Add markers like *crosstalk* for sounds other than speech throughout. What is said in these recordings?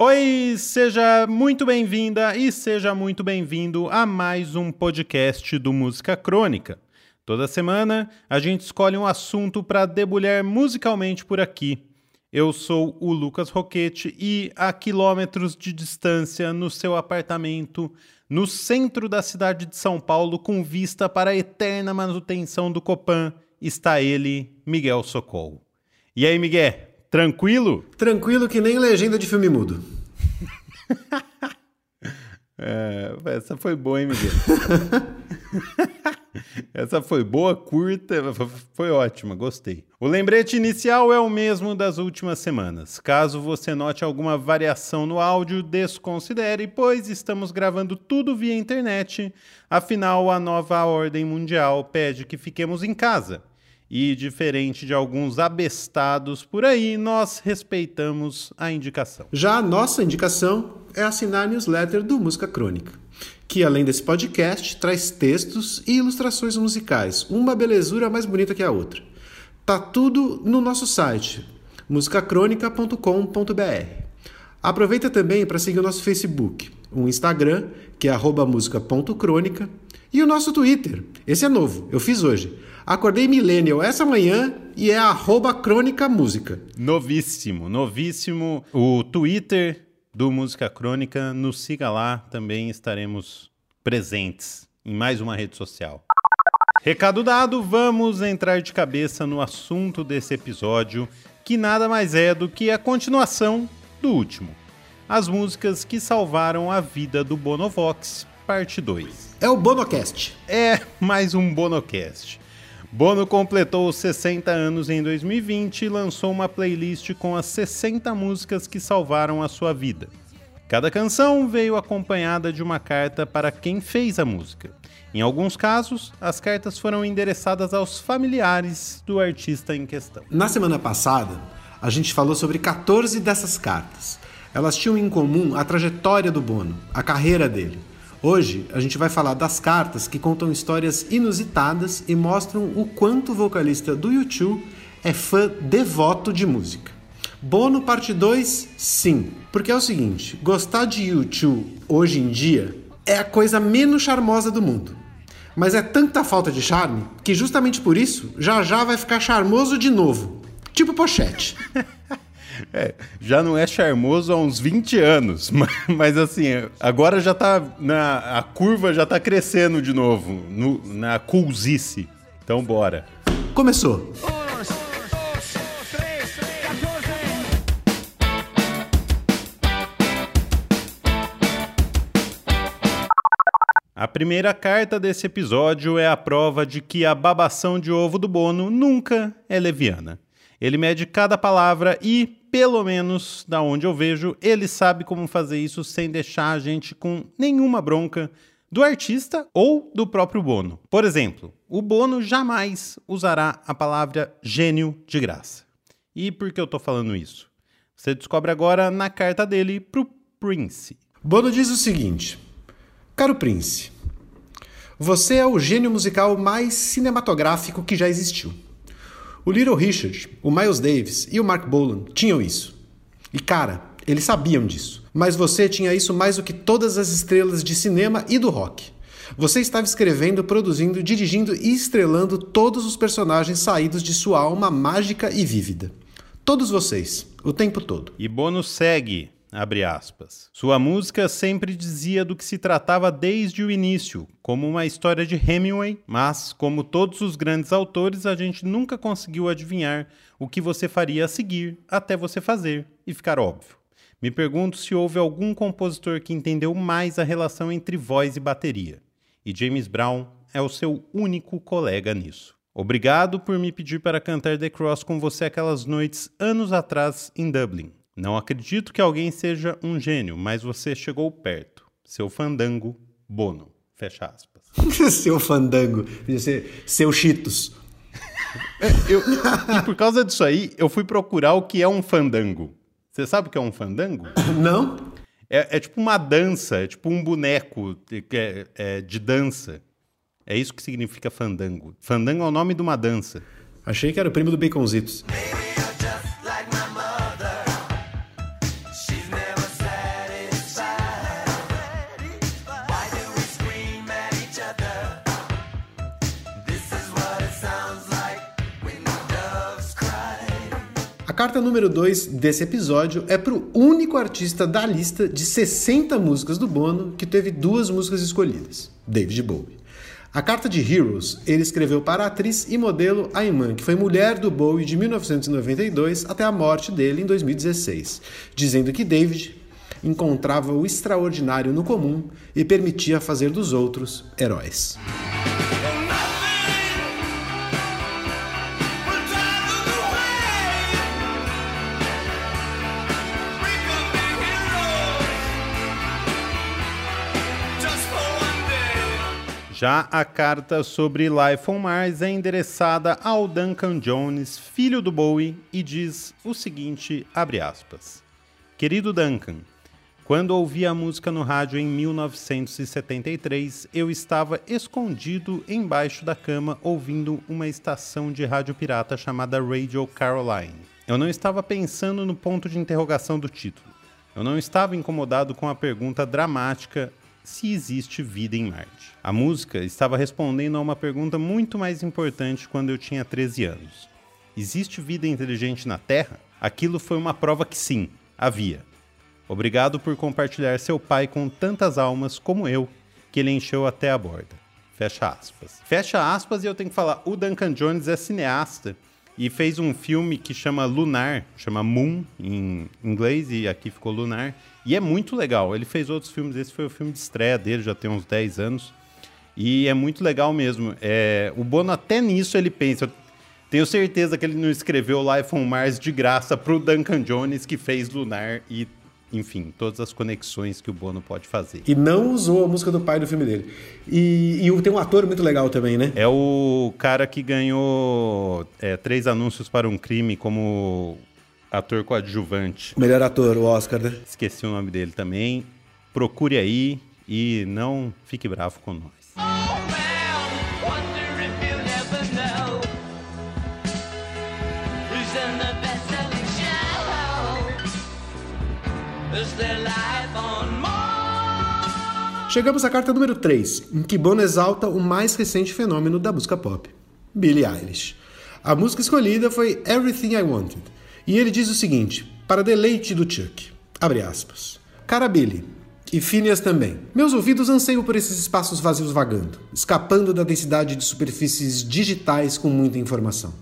Oi, seja muito bem-vinda e seja muito bem-vindo a mais um podcast do Música Crônica. Toda semana a gente escolhe um assunto para debulhar musicalmente por aqui. Eu sou o Lucas Roquete e a quilômetros de distância no seu apartamento no centro da cidade de São Paulo com vista para a eterna manutenção do Copan está ele, Miguel Socol. E aí, Miguel? Tranquilo? Tranquilo que nem legenda de filme mudo. *laughs* é, essa foi boa, hein, Miguel? *laughs* essa foi boa, curta, foi ótima, gostei. O lembrete inicial é o mesmo das últimas semanas. Caso você note alguma variação no áudio, desconsidere, pois estamos gravando tudo via internet. Afinal, a nova ordem mundial pede que fiquemos em casa. E diferente de alguns abestados por aí, nós respeitamos a indicação. Já a nossa indicação é assinar a newsletter do Música Crônica, que além desse podcast traz textos e ilustrações musicais, uma belezura mais bonita que a outra. Tá tudo no nosso site, musicacronica.com.br. Aproveita também para seguir o nosso Facebook, o Instagram, que é música.crônica, e o nosso Twitter. Esse é novo, eu fiz hoje Acordei Millennial essa manhã e é arroba Crônica Música. Novíssimo, novíssimo. O Twitter do Música Crônica, nos siga lá, também estaremos presentes em mais uma rede social. Recado dado, vamos entrar de cabeça no assunto desse episódio, que nada mais é do que a continuação do último. As músicas que salvaram a vida do Bonovox, parte 2. É o Bonocast. É mais um Bonocast. Bono completou 60 anos em 2020 e lançou uma playlist com as 60 músicas que salvaram a sua vida. Cada canção veio acompanhada de uma carta para quem fez a música. Em alguns casos, as cartas foram endereçadas aos familiares do artista em questão. Na semana passada, a gente falou sobre 14 dessas cartas. Elas tinham em comum a trajetória do Bono, a carreira dele. Hoje a gente vai falar das cartas que contam histórias inusitadas e mostram o quanto o vocalista do YouTube é fã devoto de música. Bono parte 2, sim. Porque é o seguinte, gostar de YouTube hoje em dia é a coisa menos charmosa do mundo. Mas é tanta falta de charme que justamente por isso já já vai ficar charmoso de novo. Tipo pochete. *laughs* É, já não é charmoso há uns 20 anos, *laughs* mas, mas, assim, agora já tá na a curva já tá crescendo de novo no, na coolzice. Então bora. Começou. A primeira carta desse episódio é a prova de que a babação de ovo do Bono nunca é leviana. Ele mede cada palavra e pelo menos da onde eu vejo, ele sabe como fazer isso sem deixar a gente com nenhuma bronca do artista ou do próprio Bono. Por exemplo, o Bono jamais usará a palavra gênio de graça. E por que eu estou falando isso? Você descobre agora na carta dele pro Prince. Bono diz o seguinte: Caro Prince, você é o gênio musical mais cinematográfico que já existiu. O Little Richard, o Miles Davis e o Mark Bolan tinham isso. E cara, eles sabiam disso. Mas você tinha isso mais do que todas as estrelas de cinema e do rock. Você estava escrevendo, produzindo, dirigindo e estrelando todos os personagens saídos de sua alma mágica e vívida. Todos vocês, o tempo todo. E Bono segue. Sua música sempre dizia do que se tratava desde o início, como uma história de Hemingway, mas, como todos os grandes autores, a gente nunca conseguiu adivinhar o que você faria a seguir até você fazer e ficar óbvio. Me pergunto se houve algum compositor que entendeu mais a relação entre voz e bateria. E James Brown é o seu único colega nisso. Obrigado por me pedir para cantar The Cross com você aquelas noites anos atrás em Dublin. Não acredito que alguém seja um gênio, mas você chegou perto. Seu fandango, Bono. Fecha aspas. *laughs* seu fandango. Seu Cheetos. É, eu, e por causa disso aí, eu fui procurar o que é um fandango. Você sabe o que é um fandango? *laughs* Não. É, é tipo uma dança, é tipo um boneco de, é, é, de dança. É isso que significa fandango. Fandango é o nome de uma dança. Achei que era o primo do Baconzitos. *laughs* carta número 2 desse episódio é para o único artista da lista de 60 músicas do Bono que teve duas músicas escolhidas: David Bowie. A carta de Heroes ele escreveu para a atriz e modelo Ayman, que foi mulher do Bowie de 1992 até a morte dele em 2016, dizendo que David encontrava o extraordinário no comum e permitia fazer dos outros heróis. Já a carta sobre Life on Mars é endereçada ao Duncan Jones, filho do Bowie, e diz o seguinte, aspas. Querido Duncan, quando ouvi a música no rádio em 1973, eu estava escondido embaixo da cama ouvindo uma estação de rádio pirata chamada Radio Caroline. Eu não estava pensando no ponto de interrogação do título. Eu não estava incomodado com a pergunta dramática se existe vida em Marte. A música estava respondendo a uma pergunta muito mais importante quando eu tinha 13 anos. Existe vida inteligente na Terra? Aquilo foi uma prova que sim, havia. Obrigado por compartilhar seu pai com tantas almas como eu, que ele encheu até a borda. Fecha aspas. Fecha aspas e eu tenho que falar, o Duncan Jones é cineasta e fez um filme que chama Lunar, chama Moon em inglês e aqui ficou Lunar. E é muito legal. Ele fez outros filmes, esse foi o filme de estreia dele, já tem uns 10 anos. E é muito legal mesmo. É, o Bono até nisso ele pensa. Tenho certeza que ele não escreveu Life on Mars de graça pro Duncan Jones que fez Lunar e enfim, todas as conexões que o Bono pode fazer. E não usou a música do pai do filme dele. E, e tem um ator muito legal também, né? É o cara que ganhou é, três anúncios para um crime como ator coadjuvante. Melhor ator, o Oscar, né? Esqueci o nome dele também. Procure aí e não fique bravo com nós. Chegamos à carta número 3, em que Bono exalta o mais recente fenômeno da música pop, Billie Eilish. A música escolhida foi Everything I Wanted, e ele diz o seguinte, para deleite do Chuck, abre aspas. Cara Billie, e Phineas também. Meus ouvidos anseiam por esses espaços vazios vagando, escapando da densidade de superfícies digitais com muita informação.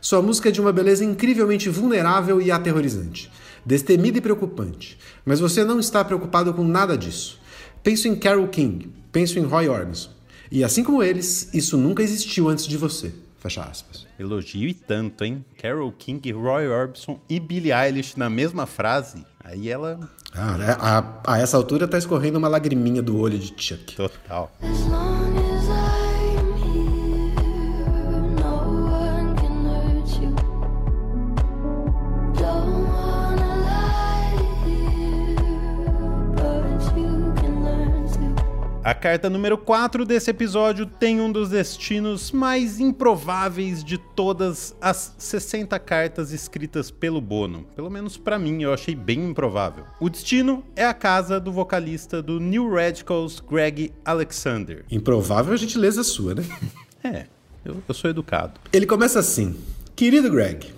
Sua música é de uma beleza incrivelmente vulnerável e aterrorizante, destemida e preocupante, mas você não está preocupado com nada disso. Penso em Carole King, penso em Roy Orbison. E assim como eles, isso nunca existiu antes de você. Fecha aspas. Elogio e tanto, hein? Carole King, Roy Orbison e Billie Eilish na mesma frase. Aí ela. Ah, né? a, a, essa altura tá escorrendo uma lagriminha do olho de Chuck. Total. Carta número 4 desse episódio tem um dos destinos mais improváveis de todas as 60 cartas escritas pelo Bono. Pelo menos para mim, eu achei bem improvável. O destino é a casa do vocalista do New Radicals, Greg Alexander. Improvável a gentileza sua, né? *laughs* é, eu, eu sou educado. Ele começa assim: Querido Greg,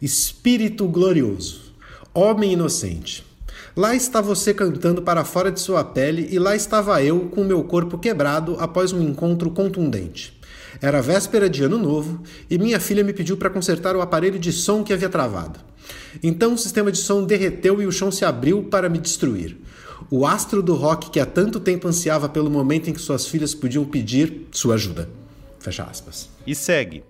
espírito glorioso, homem inocente. Lá está você cantando para fora de sua pele, e lá estava eu com meu corpo quebrado após um encontro contundente. Era véspera de ano novo e minha filha me pediu para consertar o aparelho de som que havia travado. Então o sistema de som derreteu e o chão se abriu para me destruir. O astro do rock que há tanto tempo ansiava pelo momento em que suas filhas podiam pedir sua ajuda. Fecha aspas. E segue.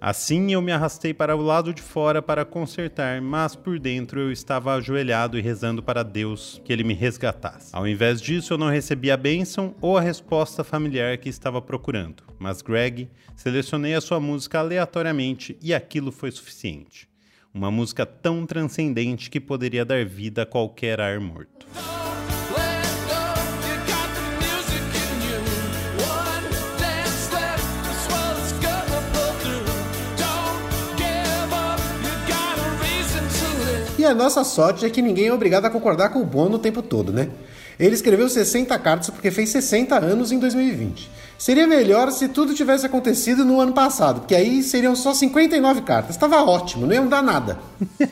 Assim eu me arrastei para o lado de fora para consertar, mas por dentro eu estava ajoelhado e rezando para Deus que ele me resgatasse. Ao invés disso, eu não recebi a bênção ou a resposta familiar que estava procurando. Mas Greg, selecionei a sua música aleatoriamente e aquilo foi suficiente. Uma música tão transcendente que poderia dar vida a qualquer ar morto. A nossa sorte é que ninguém é obrigado a concordar com o Bono o tempo todo, né? Ele escreveu 60 cartas porque fez 60 anos em 2020. Seria melhor se tudo tivesse acontecido no ano passado, porque aí seriam só 59 cartas. Tava ótimo, não ia mudar nada.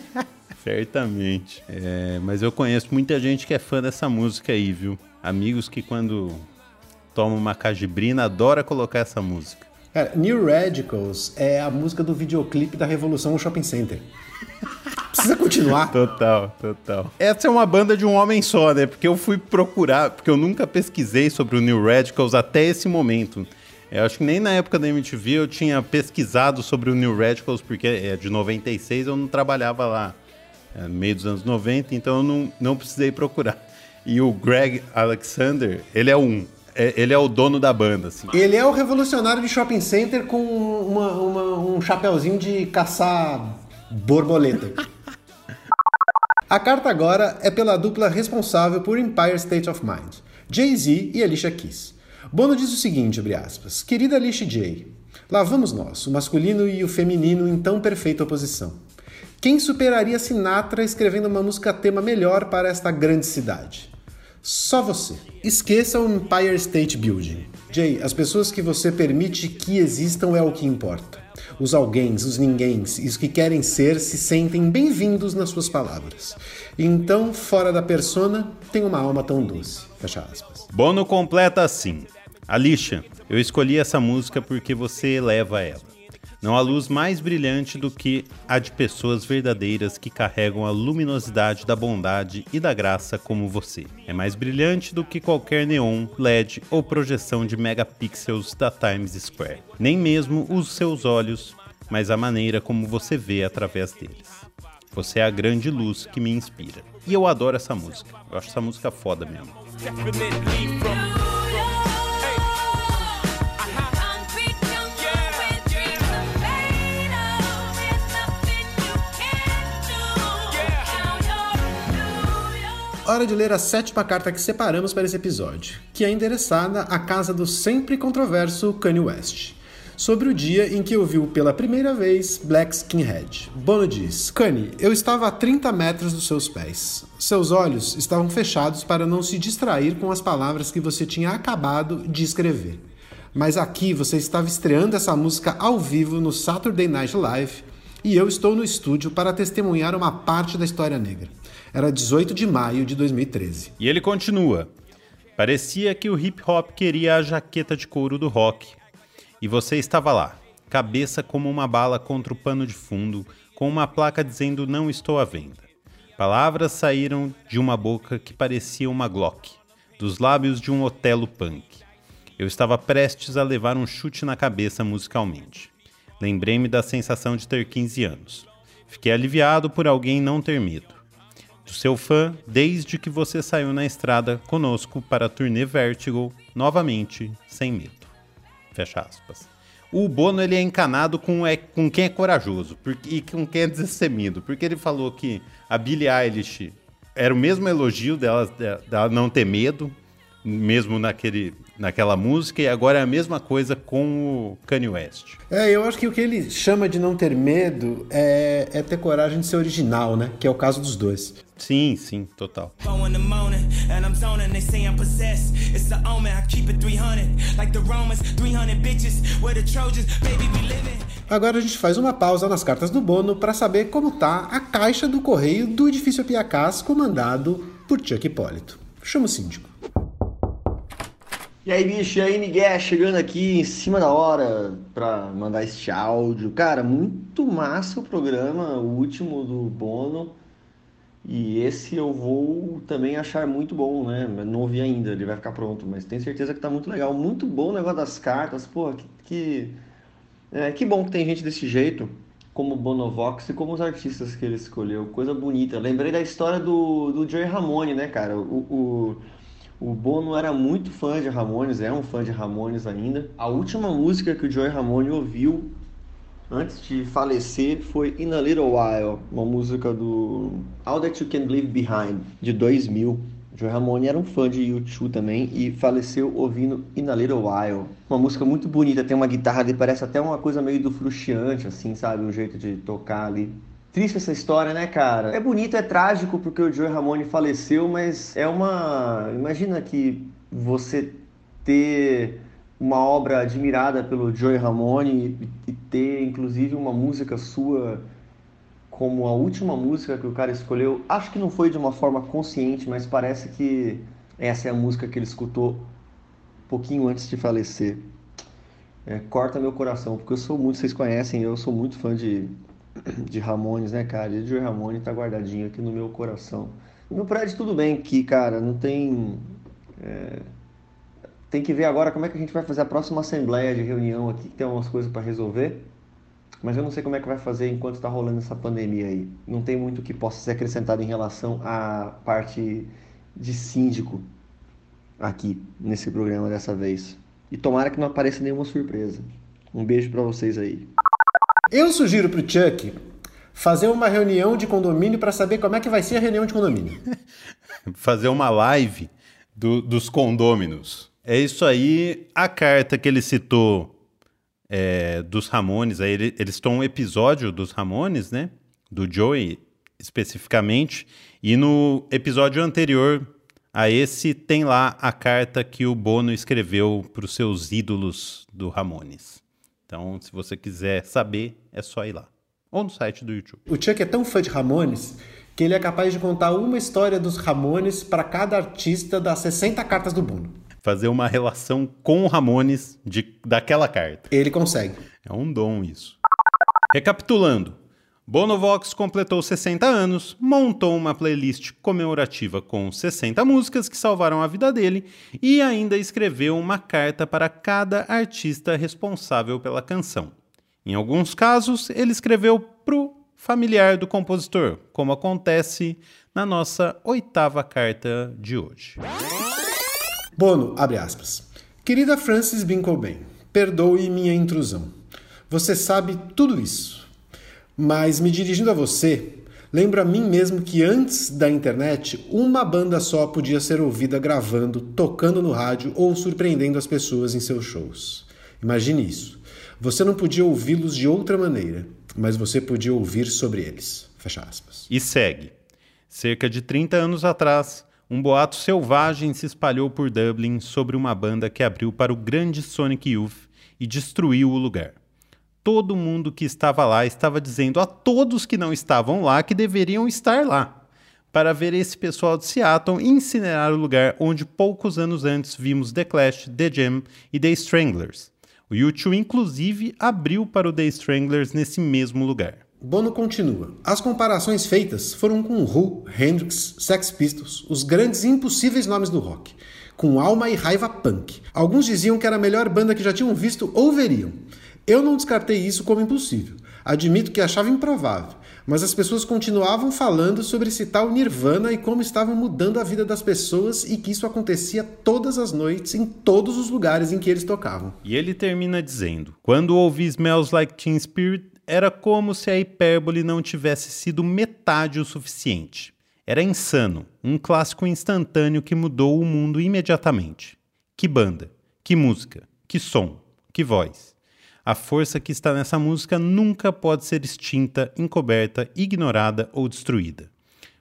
*laughs* Certamente. É, mas eu conheço muita gente que é fã dessa música aí, viu? Amigos que quando tomam uma cajibrina adora colocar essa música. Cara, New Radicals é a música do videoclipe da Revolução no Shopping Center. Precisa continuar. Total, total. Essa é uma banda de um homem só, né? Porque eu fui procurar, porque eu nunca pesquisei sobre o New Radicals até esse momento. Eu acho que nem na época da MTV eu tinha pesquisado sobre o New Radicals, porque é de 96 eu não trabalhava lá. É, no meio dos anos 90, então eu não, não precisei procurar. E o Greg Alexander, ele é um é, ele é o dono da banda, assim. Ele é o revolucionário de shopping center com uma, uma, um chapéuzinho de caçar borboleta. A carta agora é pela dupla responsável por Empire State of Mind, Jay-Z e Alicia Keys. Bono diz o seguinte, abre aspas, Querida Alicia J, lá vamos nós, o masculino e o feminino em tão perfeita oposição. Quem superaria Sinatra escrevendo uma música tema melhor para esta grande cidade? Só você. Esqueça o Empire State Building. Jay, as pessoas que você permite que existam é o que importa. Os alguéms, os ninguéms e os que querem ser se sentem bem-vindos nas suas palavras. Então, fora da persona, tem uma alma tão doce. Fecha aspas. Bono completa assim. Alicia, eu escolhi essa música porque você eleva ela. Não há luz mais brilhante do que a de pessoas verdadeiras que carregam a luminosidade da bondade e da graça como você. É mais brilhante do que qualquer neon, LED ou projeção de megapixels da Times Square. Nem mesmo os seus olhos, mas a maneira como você vê através deles. Você é a grande luz que me inspira. E eu adoro essa música. Eu acho essa música foda mesmo. Hora de ler a sétima carta que separamos para esse episódio, que é endereçada à casa do sempre controverso Kanye West, sobre o dia em que ouviu pela primeira vez Black Skinhead. Bono diz: Kanye, eu estava a 30 metros dos seus pés. Seus olhos estavam fechados para não se distrair com as palavras que você tinha acabado de escrever. Mas aqui você estava estreando essa música ao vivo no Saturday Night Live e eu estou no estúdio para testemunhar uma parte da história negra. Era 18 de maio de 2013. E ele continua. Parecia que o hip hop queria a jaqueta de couro do rock. E você estava lá, cabeça como uma bala contra o pano de fundo, com uma placa dizendo não estou à venda. Palavras saíram de uma boca que parecia uma Glock, dos lábios de um Otelo punk. Eu estava prestes a levar um chute na cabeça musicalmente. Lembrei-me da sensação de ter 15 anos. Fiquei aliviado por alguém não ter medo do seu fã desde que você saiu na estrada conosco para a turnê Vertigo, novamente, sem medo. Fecha aspas. O Bono ele é encanado com, é, com quem é corajoso porque, e com quem é destemido, porque ele falou que a Billie Eilish era o mesmo elogio dela, dela não ter medo, mesmo naquele, naquela música, e agora é a mesma coisa com o Kanye West. É, eu acho que o que ele chama de não ter medo é, é ter coragem de ser original, né? Que é o caso dos dois. Sim, sim, total. Agora a gente faz uma pausa nas cartas do Bono para saber como tá a caixa do correio do edifício Piacás comandado por Chuck Hipólito. Chama o síndico. E aí, bicho, e aí, Miguel, chegando aqui em cima da hora pra mandar este áudio. Cara, muito massa o programa, o último do Bono. E esse eu vou também achar muito bom, né? Não ouvi ainda, ele vai ficar pronto, mas tenho certeza que tá muito legal. Muito bom o negócio das cartas, pô, que, que, é, que bom que tem gente desse jeito, como o Bonovox e como os artistas que ele escolheu. Coisa bonita. Lembrei da história do, do Joey Ramone, né, cara? O, o o Bono era muito fã de Ramones, é um fã de Ramones ainda. A última música que o Joey Ramone ouviu antes de falecer foi In a Little While, uma música do All That You Can Leave Behind, de 2000. Joey Ramone era um fã de U2 também e faleceu ouvindo In a Little While. Uma música muito bonita, tem uma guitarra que parece até uma coisa meio do frustiante, assim, sabe? Um jeito de tocar ali. Triste essa história, né, cara? É bonito, é trágico porque o Joey Ramone faleceu, mas é uma. Imagina que você ter uma obra admirada pelo Joey Ramone e, ter inclusive uma música sua como a última música que o cara escolheu. Acho que não foi de uma forma consciente, mas parece que essa é a música que ele escutou pouquinho antes de falecer. É, corta meu coração, porque eu sou muito, vocês conhecem, eu sou muito fã de, *coughs* de Ramones, né, cara? E o Joey Ramone tá guardadinho aqui no meu coração. No prédio tudo bem que, cara, não tem. É, tem que ver agora como é que a gente vai fazer a próxima assembleia de reunião aqui, que tem algumas coisas para resolver. Mas eu não sei como é que vai fazer enquanto está rolando essa pandemia aí. Não tem muito que possa ser acrescentado em relação à parte de síndico aqui nesse programa dessa vez. E tomara que não apareça nenhuma surpresa. Um beijo para vocês aí. Eu sugiro pro Chuck fazer uma reunião de condomínio para saber como é que vai ser a reunião de condomínio. *laughs* fazer uma live do, dos condôminos. É isso aí. A carta que ele citou é, dos Ramones, aí ele, eles estão um episódio dos Ramones, né? Do Joey especificamente. E no episódio anterior a esse tem lá a carta que o Bono escreveu para os seus ídolos do Ramones. Então, se você quiser saber, é só ir lá. Ou no site do YouTube. O Chuck é tão fã de Ramones que ele é capaz de contar uma história dos Ramones para cada artista das 60 cartas do Bono. Fazer uma relação com o Ramones de, daquela carta. Ele consegue. É um dom isso. Recapitulando. Bonovox completou 60 anos, montou uma playlist comemorativa com 60 músicas que salvaram a vida dele e ainda escreveu uma carta para cada artista responsável pela canção. Em alguns casos, ele escreveu pro familiar do compositor, como acontece na nossa oitava carta de hoje. Bono, abre aspas. Querida Francis Bincolben, perdoe minha intrusão. Você sabe tudo isso. Mas me dirigindo a você, lembro a mim mesmo que antes da internet, uma banda só podia ser ouvida gravando, tocando no rádio ou surpreendendo as pessoas em seus shows. Imagine isso. Você não podia ouvi-los de outra maneira, mas você podia ouvir sobre eles. Fecha aspas. E segue. Cerca de 30 anos atrás, um boato selvagem se espalhou por Dublin sobre uma banda que abriu para o grande Sonic Youth e destruiu o lugar. Todo mundo que estava lá estava dizendo a todos que não estavam lá que deveriam estar lá, para ver esse pessoal de Seattle incinerar o lugar onde poucos anos antes vimos The Clash, The Jam e The Stranglers. O YouTube, inclusive, abriu para o The Stranglers nesse mesmo lugar. Bono continua. As comparações feitas foram com Who, Hendrix, Sex Pistols, os grandes e impossíveis nomes do rock, com alma e raiva punk. Alguns diziam que era a melhor banda que já tinham visto ou veriam. Eu não descartei isso como impossível. Admito que achava improvável, mas as pessoas continuavam falando sobre esse tal Nirvana e como estavam mudando a vida das pessoas e que isso acontecia todas as noites em todos os lugares em que eles tocavam. E ele termina dizendo: Quando ouvi Smells Like Teen Spirit, era como se a hipérbole não tivesse sido metade o suficiente. Era insano, um clássico instantâneo que mudou o mundo imediatamente. Que banda, que música, que som, que voz. A força que está nessa música nunca pode ser extinta, encoberta, ignorada ou destruída.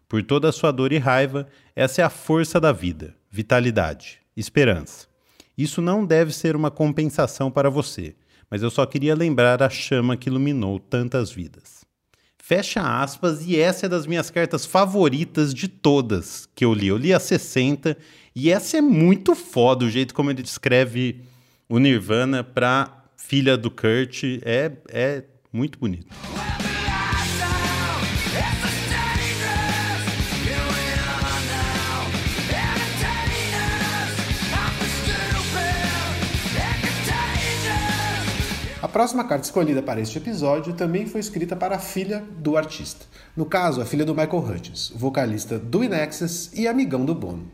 Por toda a sua dor e raiva, essa é a força da vida, vitalidade, esperança. Isso não deve ser uma compensação para você, mas eu só queria lembrar a chama que iluminou tantas vidas. Fecha aspas, e essa é das minhas cartas favoritas de todas que eu li. Eu li a 60 e essa é muito foda o jeito como ele descreve o Nirvana para filha do Kurt, é, é muito bonito. Próxima carta escolhida para este episódio também foi escrita para a filha do artista. No caso, a filha do Michael Hutchins, vocalista do Inexus e amigão do Bono.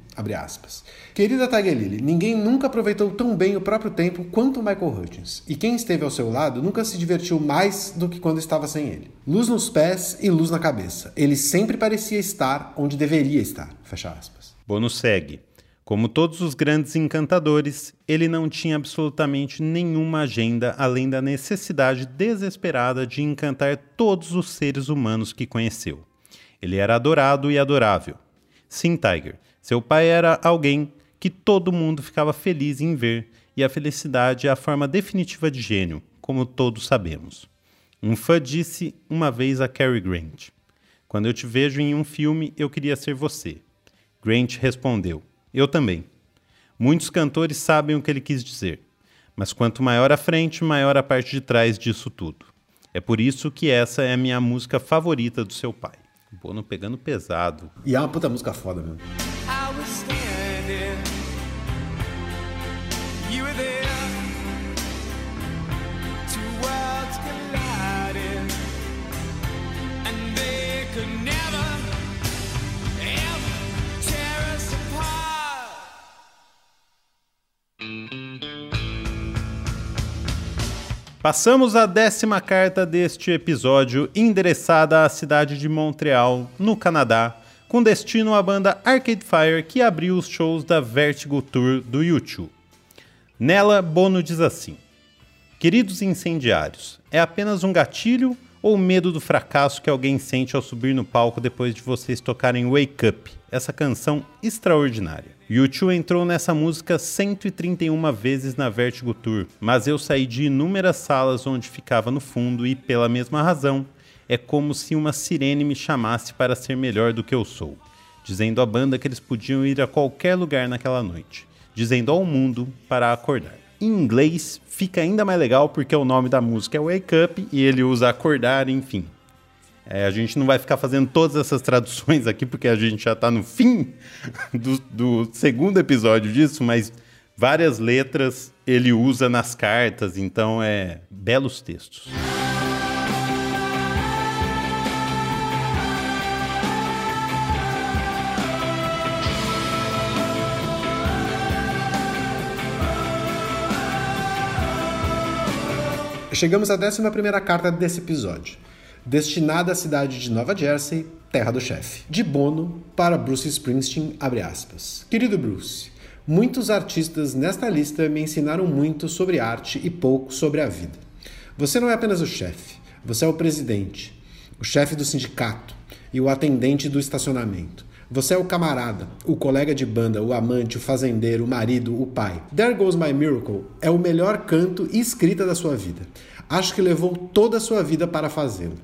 Querida Tiger Lily, ninguém nunca aproveitou tão bem o próprio tempo quanto Michael Hutchins. E quem esteve ao seu lado nunca se divertiu mais do que quando estava sem ele. Luz nos pés e luz na cabeça. Ele sempre parecia estar onde deveria estar. Fecha aspas. Bono segue. Como todos os grandes encantadores, ele não tinha absolutamente nenhuma agenda além da necessidade desesperada de encantar todos os seres humanos que conheceu. Ele era adorado e adorável. Sim, Tiger, seu pai era alguém que todo mundo ficava feliz em ver, e a felicidade é a forma definitiva de gênio, como todos sabemos. Um fã disse uma vez a Cary Grant: Quando eu te vejo em um filme, eu queria ser você. Grant respondeu: Eu também. Muitos cantores sabem o que ele quis dizer, mas quanto maior a frente, maior a parte de trás disso tudo. É por isso que essa é a minha música favorita do seu pai. Bono pegando pesado. E é uma puta música foda mesmo. Passamos a décima carta deste episódio, endereçada à cidade de Montreal, no Canadá, com destino à banda Arcade Fire que abriu os shows da Vertigo Tour do YouTube. Nela, Bono diz assim: Queridos incendiários, é apenas um gatilho ou medo do fracasso que alguém sente ao subir no palco depois de vocês tocarem Wake Up, essa canção extraordinária? U2 entrou nessa música 131 vezes na Vertigo Tour, mas eu saí de inúmeras salas onde ficava no fundo e, pela mesma razão, é como se uma sirene me chamasse para ser melhor do que eu sou, dizendo à banda que eles podiam ir a qualquer lugar naquela noite, dizendo ao mundo para acordar. Em inglês fica ainda mais legal porque o nome da música é Wake Up e ele usa acordar, enfim. É, a gente não vai ficar fazendo todas essas traduções aqui, porque a gente já está no fim *laughs* do, do, segundo episódio disso, mas várias letras ele usa nas cartas, então é belos textos. Chegamos à 11 carta desse episódio destinada à cidade de Nova Jersey, terra do chefe. De Bono para Bruce Springsteen, abre aspas. Querido Bruce, muitos artistas nesta lista me ensinaram muito sobre arte e pouco sobre a vida. Você não é apenas o chefe, você é o presidente, o chefe do sindicato e o atendente do estacionamento. Você é o camarada, o colega de banda, o amante, o fazendeiro, o marido, o pai. There Goes My Miracle é o melhor canto e escrita da sua vida. Acho que levou toda a sua vida para fazê-lo.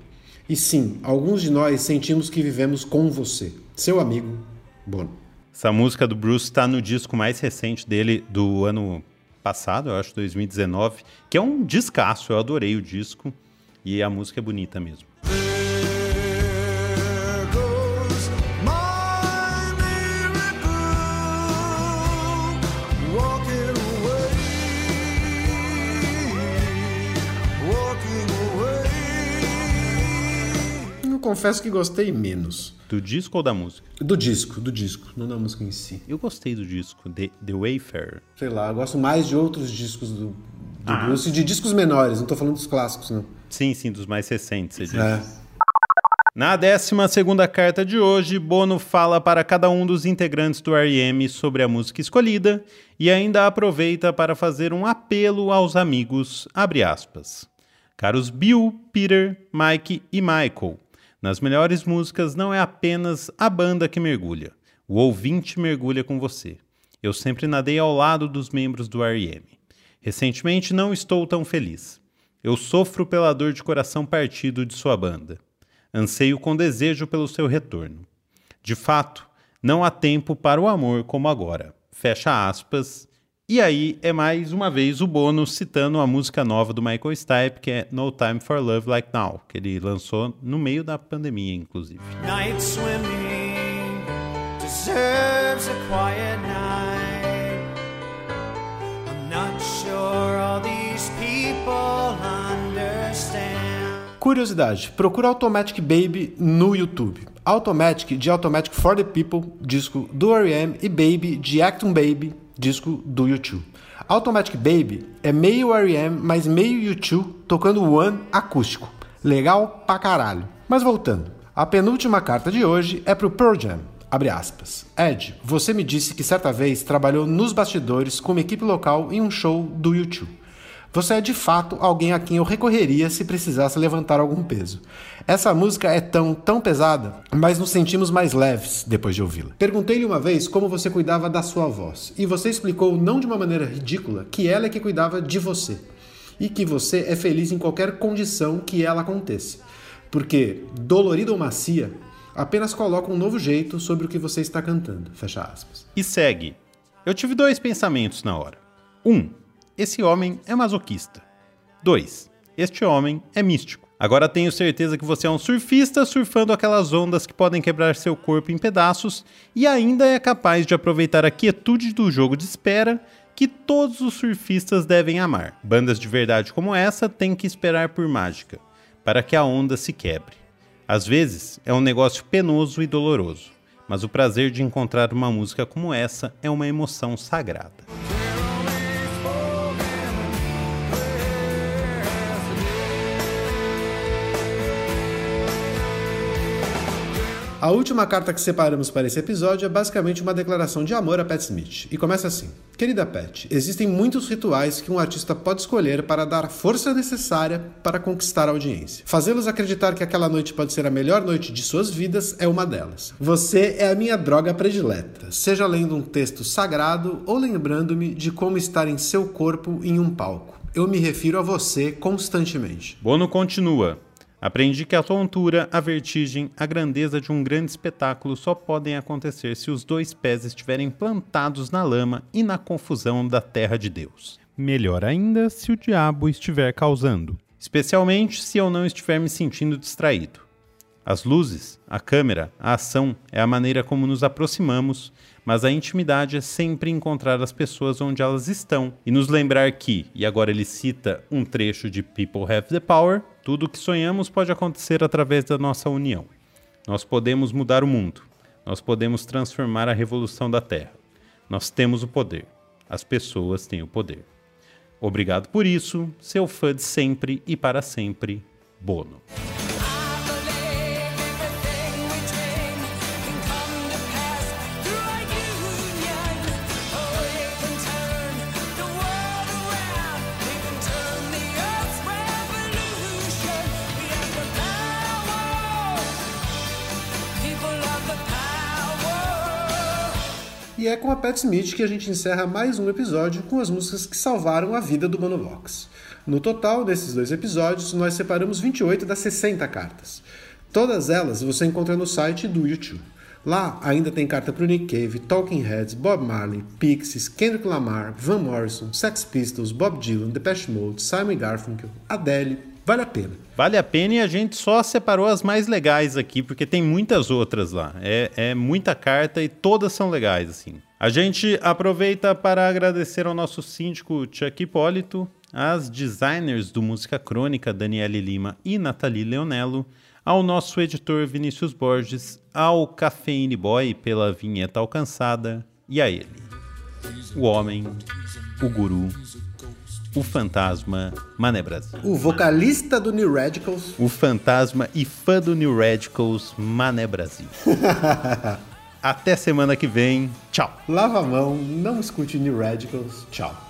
E sim, alguns de nós sentimos que vivemos com você, seu amigo Bono. Essa música do Bruce está no disco mais recente dele do ano passado, eu acho, 2019, que é um descasso, eu adorei o disco e a música é bonita mesmo. Confesso que gostei menos. Do disco ou da música? Do disco, do disco, não da música em si. Eu gostei do disco, The, The Wayfarer. Sei lá, eu gosto mais de outros discos do, do ah. Bruce, de discos menores, não tô falando dos clássicos, não. Sim, sim, dos mais recentes, você diz. É. Na 12 carta de hoje, Bono fala para cada um dos integrantes do R.E.M. sobre a música escolhida e ainda aproveita para fazer um apelo aos amigos, abre aspas. Caros Bill, Peter, Mike e Michael, nas melhores músicas não é apenas a banda que mergulha, o ouvinte mergulha com você. Eu sempre nadei ao lado dos membros do R.E.M. Recentemente não estou tão feliz. Eu sofro pela dor de coração partido de sua banda. Anseio com desejo pelo seu retorno. De fato, não há tempo para o amor como agora. Fecha aspas, e aí é mais uma vez o bônus citando a música nova do Michael Stipe, que é No Time for Love Like Now, que ele lançou no meio da pandemia, inclusive. Night swimming deserves a quiet night. I'm not sure all these people understand. Curiosidade, procura Automatic Baby no YouTube. Automatic de Automatic for the People, disco do R.E.M. e Baby de Acton Baby, disco do YouTube. Automatic Baby é meio R.E.M., mas meio YouTube tocando One acústico. Legal pra caralho. Mas voltando, a penúltima carta de hoje é pro Pearl Jam. Abre aspas. Ed, você me disse que certa vez trabalhou nos bastidores com uma equipe local em um show do YouTube. Você é de fato alguém a quem eu recorreria se precisasse levantar algum peso. Essa música é tão, tão pesada, mas nos sentimos mais leves depois de ouvi-la. Perguntei-lhe uma vez como você cuidava da sua voz, e você explicou, não de uma maneira ridícula, que ela é que cuidava de você. E que você é feliz em qualquer condição que ela aconteça. Porque, dolorida ou macia, apenas coloca um novo jeito sobre o que você está cantando. Fecha aspas. E segue. Eu tive dois pensamentos na hora. Um, esse homem é masoquista. 2. Este homem é místico. Agora tenho certeza que você é um surfista surfando aquelas ondas que podem quebrar seu corpo em pedaços e ainda é capaz de aproveitar a quietude do jogo de espera que todos os surfistas devem amar. Bandas de verdade como essa têm que esperar por mágica, para que a onda se quebre. Às vezes é um negócio penoso e doloroso, mas o prazer de encontrar uma música como essa é uma emoção sagrada. A última carta que separamos para esse episódio é basicamente uma declaração de amor a Pat Smith. E começa assim: Querida Pat, existem muitos rituais que um artista pode escolher para dar a força necessária para conquistar a audiência. Fazê-los acreditar que aquela noite pode ser a melhor noite de suas vidas é uma delas. Você é a minha droga predileta, seja lendo um texto sagrado ou lembrando-me de como estar em seu corpo em um palco. Eu me refiro a você constantemente. Bono continua. Aprendi que a tontura, a vertigem, a grandeza de um grande espetáculo só podem acontecer se os dois pés estiverem plantados na lama e na confusão da terra de Deus. Melhor ainda se o diabo estiver causando, especialmente se eu não estiver me sentindo distraído. As luzes, a câmera, a ação é a maneira como nos aproximamos, mas a intimidade é sempre encontrar as pessoas onde elas estão e nos lembrar que, e agora ele cita um trecho de People Have the Power, tudo o que sonhamos pode acontecer através da nossa união. Nós podemos mudar o mundo. Nós podemos transformar a revolução da Terra. Nós temos o poder. As pessoas têm o poder. Obrigado por isso, seu fã de sempre e para sempre, Bono. E é com a Pat Smith que a gente encerra mais um episódio com as músicas que salvaram a vida do Bonovox. No total, desses dois episódios, nós separamos 28 das 60 cartas. Todas elas você encontra no site do YouTube. Lá ainda tem carta para o Nick Cave, Talking Heads, Bob Marley, Pixies, Kendrick Lamar, Van Morrison, Sex Pistols, Bob Dylan, Depeche Mode, Simon Garfunkel, Adele, Vale a pena. Vale a pena e a gente só separou as mais legais aqui, porque tem muitas outras lá. É, é muita carta e todas são legais, assim. A gente aproveita para agradecer ao nosso síndico Chuck Hipólito, às designers do Música Crônica, Daniele Lima e Nathalie Leonello, ao nosso editor Vinícius Borges, ao Cafeine Boy pela vinheta alcançada e a ele, o homem, o guru, o fantasma Mané Brasil. O vocalista do New Radicals. O fantasma e fã do New Radicals Mané Brasil. *laughs* Até semana que vem. Tchau. Lava a mão, não escute New Radicals. Tchau.